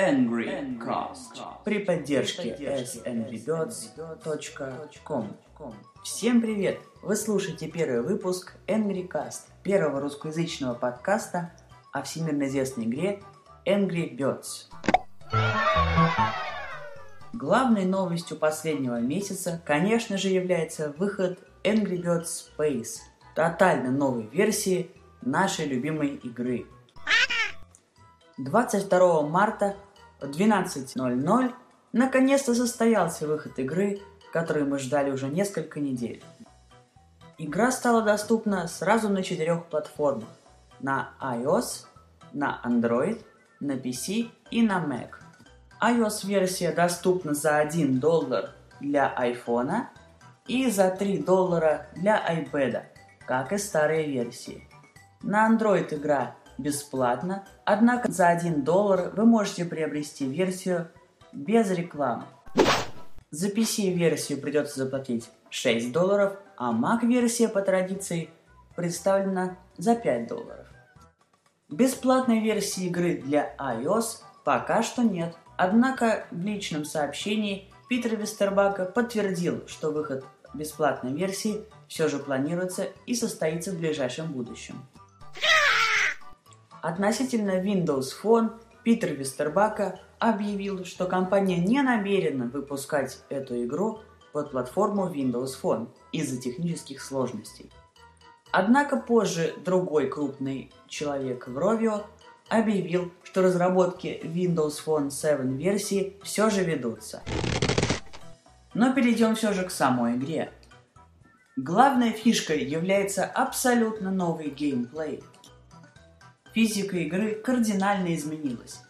Angry Cast при поддержке sangrybirds.com. Всем привет! Вы слушаете первый выпуск Angry Cast, первого русскоязычного подкаста о всемирно известной игре Angry Birds. Главной новостью последнего месяца, конечно же, является выход Angry Birds Space, тотально новой версии нашей любимой игры. 22 марта в 12.00 наконец-то состоялся выход игры, который мы ждали уже несколько недель. Игра стала доступна сразу на четырех платформах – на iOS, на Android, на PC и на Mac. iOS-версия доступна за 1 доллар для iPhone и за 3 доллара для iPad, как и старые версии. На Android игра бесплатна, однако за 1 доллар вы можете приобрести версию без рекламы. За PC-версию придется заплатить 6 долларов, а Mac-версия по традиции представлена за 5 долларов. Бесплатной версии игры для iOS пока что нет, однако в личном сообщении Питер Вестербака подтвердил, что выход бесплатной версии все же планируется и состоится в ближайшем будущем. Относительно Windows Phone Питер Вестербака объявил, что компания не намерена выпускать эту игру под платформу Windows Phone из-за технических сложностей. Однако позже другой крупный человек в Rovio объявил, что разработки Windows Phone 7 версии все же ведутся. Но перейдем все же к самой игре. Главной фишкой является абсолютно новый геймплей – физика игры кардинально изменилась.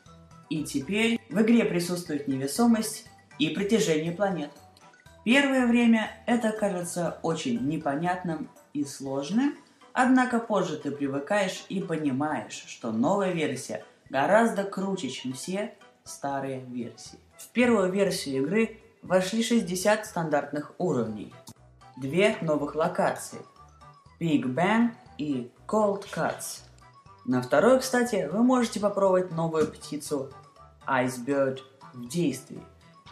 И теперь в игре присутствует невесомость и притяжение планет. Первое время это кажется очень непонятным и сложным, однако позже ты привыкаешь и понимаешь, что новая версия гораздо круче, чем все старые версии. В первую версию игры вошли 60 стандартных уровней, две новых локации – Big Bang и Cold Cuts – на второй, кстати, вы можете попробовать новую птицу Icebird в действии.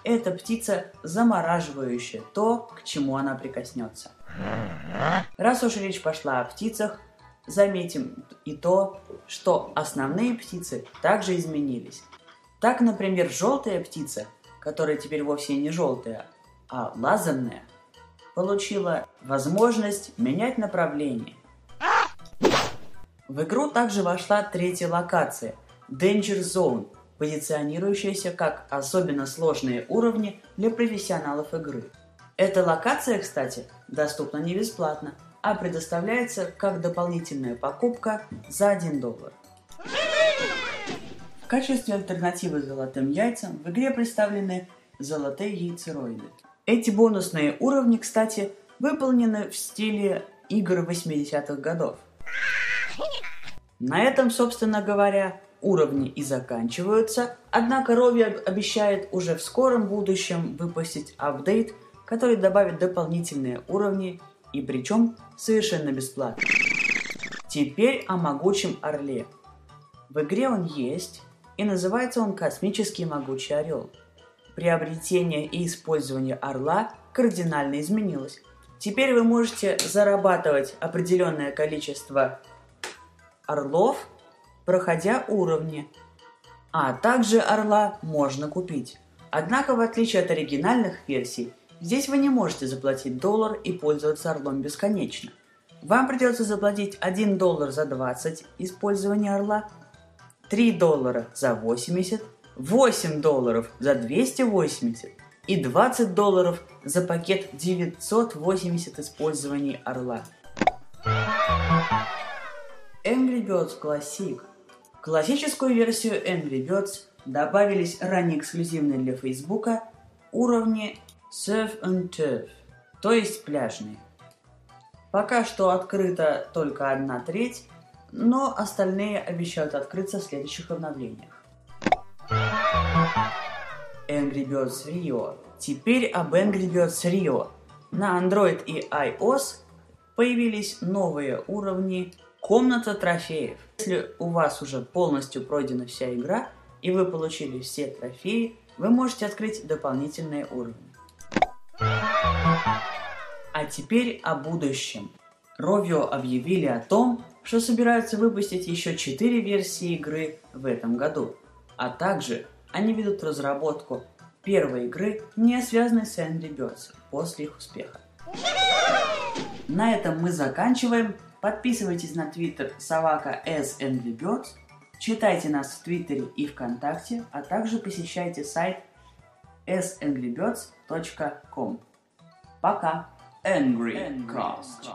Это птица, замораживающая то, к чему она прикоснется. Раз уж речь пошла о птицах, заметим и то, что основные птицы также изменились. Так, например, желтая птица, которая теперь вовсе не желтая, а лазерная, получила возможность менять направление в игру также вошла третья локация – Danger Zone, позиционирующаяся как особенно сложные уровни для профессионалов игры. Эта локация, кстати, доступна не бесплатно, а предоставляется как дополнительная покупка за 1 доллар. В качестве альтернативы золотым яйцам в игре представлены золотые яйцероиды. Эти бонусные уровни, кстати, выполнены в стиле игр 80-х годов. На этом, собственно говоря, уровни и заканчиваются, однако Рови обещает уже в скором будущем выпустить апдейт, который добавит дополнительные уровни и причем совершенно бесплатно. Теперь о могучем орле. В игре он есть, и называется он «Космический могучий орел». Приобретение и использование орла кардинально изменилось. Теперь вы можете зарабатывать определенное количество орлов, проходя уровни. А также орла можно купить. Однако, в отличие от оригинальных версий, здесь вы не можете заплатить доллар и пользоваться орлом бесконечно. Вам придется заплатить 1 доллар за 20 использования орла, 3 доллара за 80, 8 долларов за 280 и 20 долларов за пакет 980 использований орла. Birds Classic. В классическую версию Angry Birds добавились ранее эксклюзивные для Фейсбука уровни Surf and Turf, то есть пляжные. Пока что открыта только одна треть, но остальные обещают открыться в следующих обновлениях. Angry Birds Rio. Теперь об Angry Birds Rio. На Android и iOS появились новые уровни Комната трофеев. Если у вас уже полностью пройдена вся игра, и вы получили все трофеи, вы можете открыть дополнительные уровни. А теперь о будущем. Rovio объявили о том, что собираются выпустить еще 4 версии игры в этом году, а также они ведут разработку первой игры, не связанной с Angry Birds, после их успеха. На этом мы заканчиваем. Подписывайтесь на твиттер Angry Birds, читайте нас в твиттере и вконтакте, а также посещайте сайт sangrybirds.com. Пока! Angry Cast.